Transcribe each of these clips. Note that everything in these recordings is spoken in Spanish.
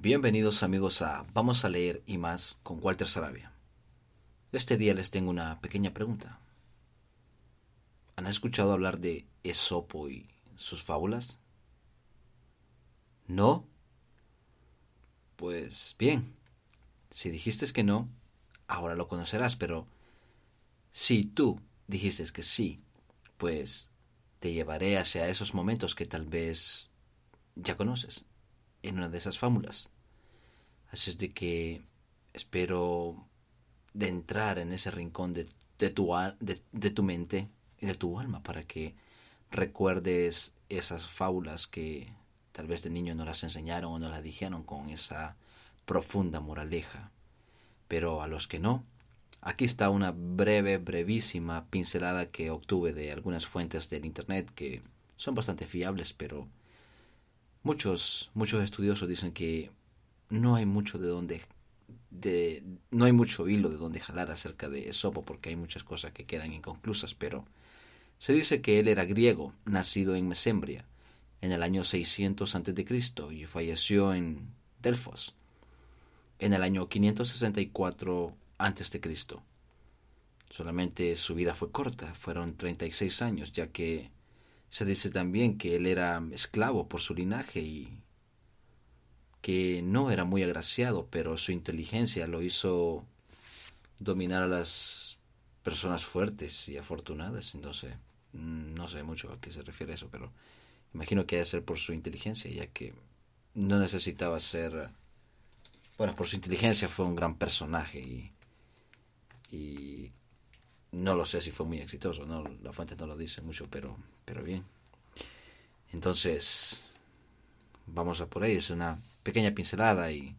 Bienvenidos amigos a Vamos a leer y más con Walter Sarabia. Este día les tengo una pequeña pregunta. ¿Han escuchado hablar de Esopo y sus fábulas? ¿No? Pues bien, si dijiste que no, ahora lo conocerás, pero si tú dijiste que sí, pues te llevaré hacia esos momentos que tal vez ya conoces en una de esas fábulas. Así es de que espero de entrar en ese rincón de, tu, de, tu mente y de tu alma para que recuerdes esas fábulas que tal vez de niño no las enseñaron o no las dijeron con esa profunda moraleja. Pero a los que no, aquí está una breve, brevísima pincelada que obtuve de algunas fuentes del Internet que son bastante fiables, pero Muchos, muchos estudiosos dicen que no hay mucho de donde de, no hay mucho hilo de donde jalar acerca de Esopo porque hay muchas cosas que quedan inconclusas, pero se dice que él era griego, nacido en Mesembria en el año 600 a.C. y falleció en Delfos en el año 564 a.C. Solamente su vida fue corta, fueron 36 años, ya que se dice también que él era esclavo por su linaje y que no era muy agraciado, pero su inteligencia lo hizo dominar a las personas fuertes y afortunadas. Entonces, mm, no sé mucho a qué se refiere eso, pero imagino que debe ser por su inteligencia, ya que no necesitaba ser... Bueno, por su inteligencia fue un gran personaje y, y no lo sé si fue muy exitoso, no, la fuente no lo dice mucho, pero, pero bien. Entonces, vamos a por ahí, es una pequeña pincelada y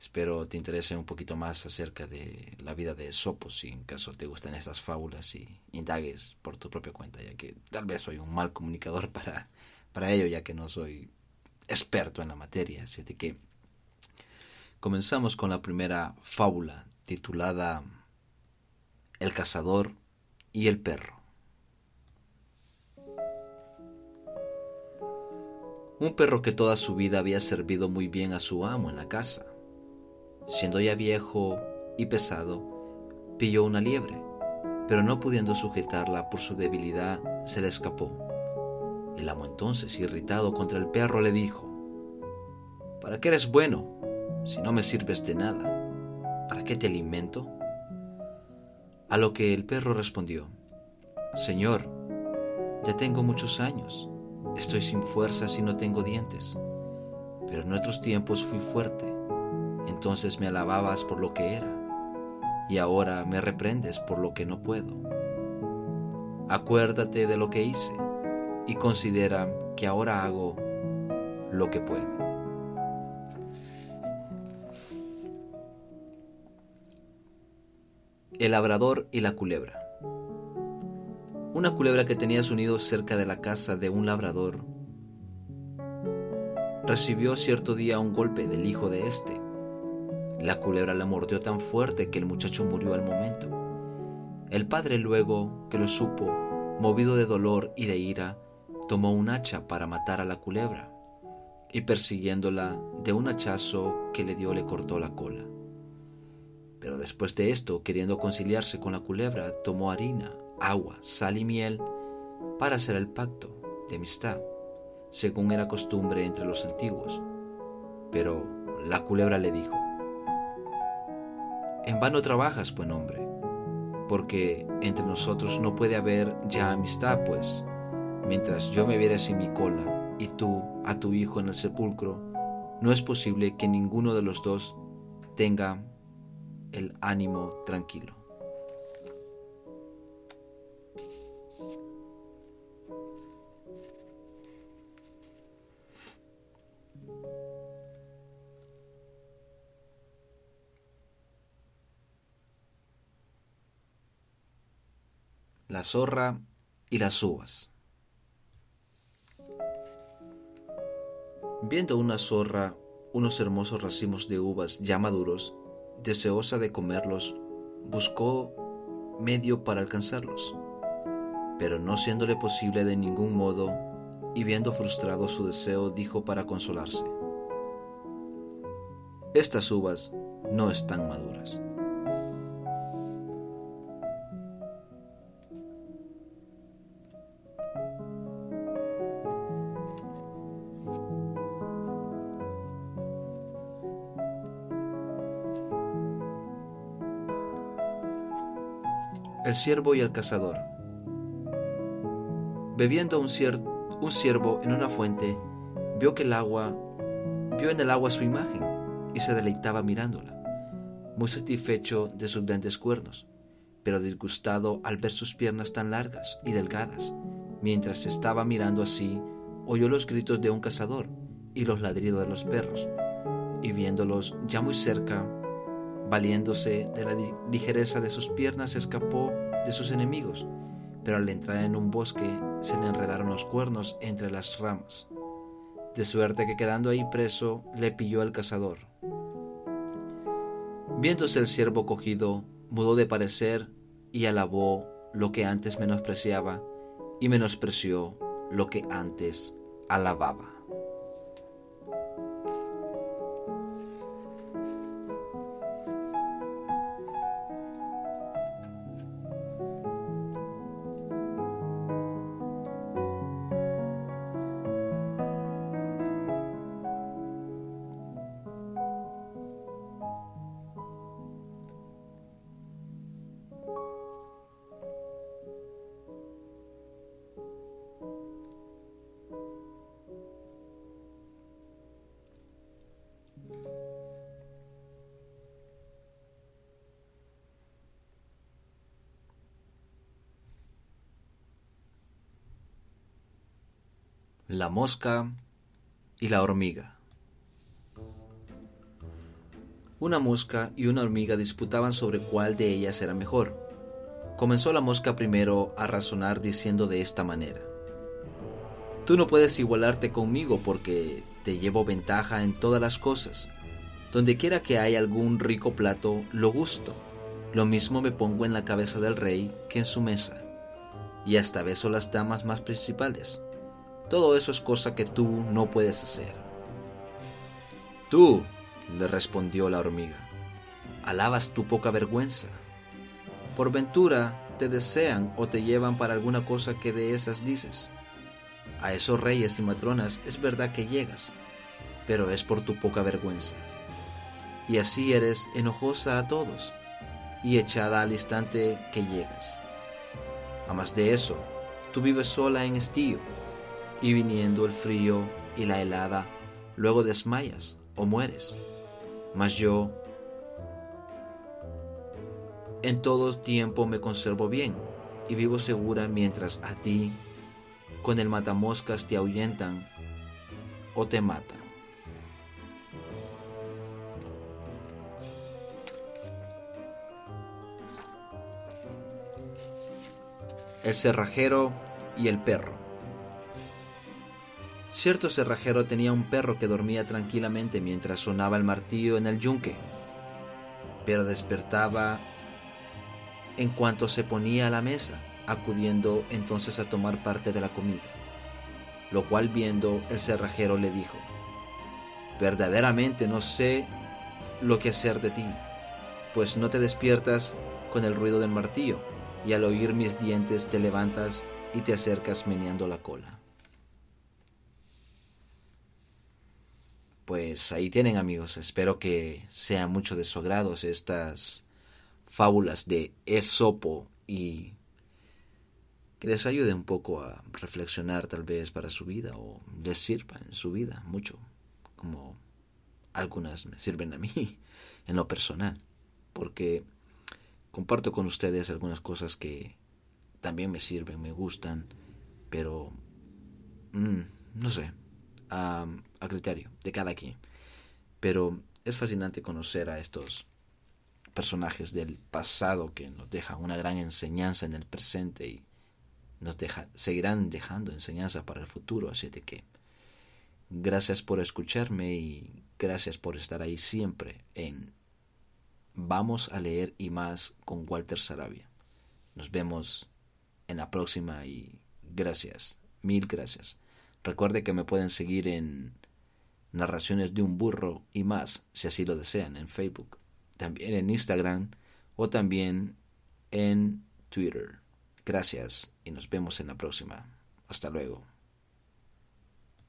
espero te interese un poquito más acerca de la vida de Sopo, si en caso te gustan esas fábulas y indagues por tu propia cuenta, ya que tal vez soy un mal comunicador para, para ello, ya que no soy experto en la materia. Así que comenzamos con la primera fábula titulada el cazador y el perro. Un perro que toda su vida había servido muy bien a su amo en la casa. Siendo ya viejo y pesado, pilló una liebre, pero no pudiendo sujetarla por su debilidad, se le escapó. El amo entonces, irritado contra el perro, le dijo, ¿Para qué eres bueno si no me sirves de nada? ¿Para qué te alimento? A lo que el perro respondió, Señor, ya tengo muchos años, estoy sin fuerzas y no tengo dientes, pero en otros tiempos fui fuerte, entonces me alababas por lo que era, y ahora me reprendes por lo que no puedo. Acuérdate de lo que hice y considera que ahora hago lo que puedo. El labrador y la culebra. Una culebra que tenía su nido cerca de la casa de un labrador recibió cierto día un golpe del hijo de éste. La culebra la mordió tan fuerte que el muchacho murió al momento. El padre luego que lo supo, movido de dolor y de ira, tomó un hacha para matar a la culebra y persiguiéndola de un hachazo que le dio le cortó la cola. Pero después de esto, queriendo conciliarse con la culebra, tomó harina, agua, sal y miel para hacer el pacto de amistad. según era costumbre entre los antiguos. Pero la culebra le dijo, En vano trabajas, buen hombre, porque entre nosotros no puede haber ya amistad, pues mientras yo me viera sin mi cola y tú a tu hijo en el sepulcro, no es posible que ninguno de los dos tenga el ánimo tranquilo. La zorra y las uvas. Viendo una zorra unos hermosos racimos de uvas ya maduros, deseosa de comerlos, buscó medio para alcanzarlos. Pero no siéndole posible de ningún modo, y viendo frustrado su deseo, dijo para consolarse, Estas uvas no están maduras. El siervo y el cazador. Bebiendo un, un siervo en una fuente, vio que el agua, vio en el agua su imagen y se deleitaba mirándola, muy satisfecho de sus grandes cuernos, pero disgustado al ver sus piernas tan largas y delgadas. Mientras estaba mirando así, oyó los gritos de un cazador y los ladridos de los perros, y viéndolos ya muy cerca, Valiéndose de la ligereza de sus piernas, escapó de sus enemigos, pero al entrar en un bosque se le enredaron los cuernos entre las ramas, de suerte que quedando ahí preso le pilló el cazador. Viéndose el siervo cogido, mudó de parecer y alabó lo que antes menospreciaba y menospreció lo que antes alababa. La mosca y la hormiga. Una mosca y una hormiga disputaban sobre cuál de ellas era mejor. Comenzó la mosca primero a razonar diciendo de esta manera. Tú no puedes igualarte conmigo porque te llevo ventaja en todas las cosas. Donde quiera que haya algún rico plato, lo gusto. Lo mismo me pongo en la cabeza del rey que en su mesa. Y hasta beso las damas más principales. Todo eso es cosa que tú no puedes hacer. Tú, le respondió la hormiga, alabas tu poca vergüenza. Por ventura te desean o te llevan para alguna cosa que de esas dices. A esos reyes y matronas es verdad que llegas, pero es por tu poca vergüenza. Y así eres enojosa a todos y echada al instante que llegas. A más de eso, tú vives sola en estío y viniendo el frío y la helada, luego desmayas o mueres. Mas yo en todo tiempo me conservo bien y vivo segura mientras a ti con el matamoscas te ahuyentan o te matan. El cerrajero y el perro. Cierto cerrajero tenía un perro que dormía tranquilamente mientras sonaba el martillo en el yunque, pero despertaba en cuanto se ponía a la mesa, acudiendo entonces a tomar parte de la comida. Lo cual viendo el cerrajero le dijo, verdaderamente no sé lo que hacer de ti, pues no te despiertas con el ruido del martillo, y al oír mis dientes te levantas y te acercas meneando la cola. Pues ahí tienen amigos. Espero que sean mucho de su agrado estas fábulas de Esopo y que les ayude un poco a reflexionar tal vez para su vida o les sirva en su vida mucho, como algunas me sirven a mí en lo personal, porque comparto con ustedes algunas cosas que también me sirven, me gustan, pero mm, no sé, a, criterio de cada quien. Pero es fascinante conocer a estos personajes del pasado que nos dejan una gran enseñanza en el presente y nos deja, seguirán dejando enseñanza para el futuro. Así de que gracias por escucharme y gracias por estar ahí siempre en Vamos a leer y más con Walter Sarabia. Nos vemos en la próxima y gracias, mil gracias. Recuerde que me pueden seguir en Narraciones de un burro y más, si así lo desean, en Facebook, también en Instagram o también en Twitter. Gracias y nos vemos en la próxima. Hasta luego.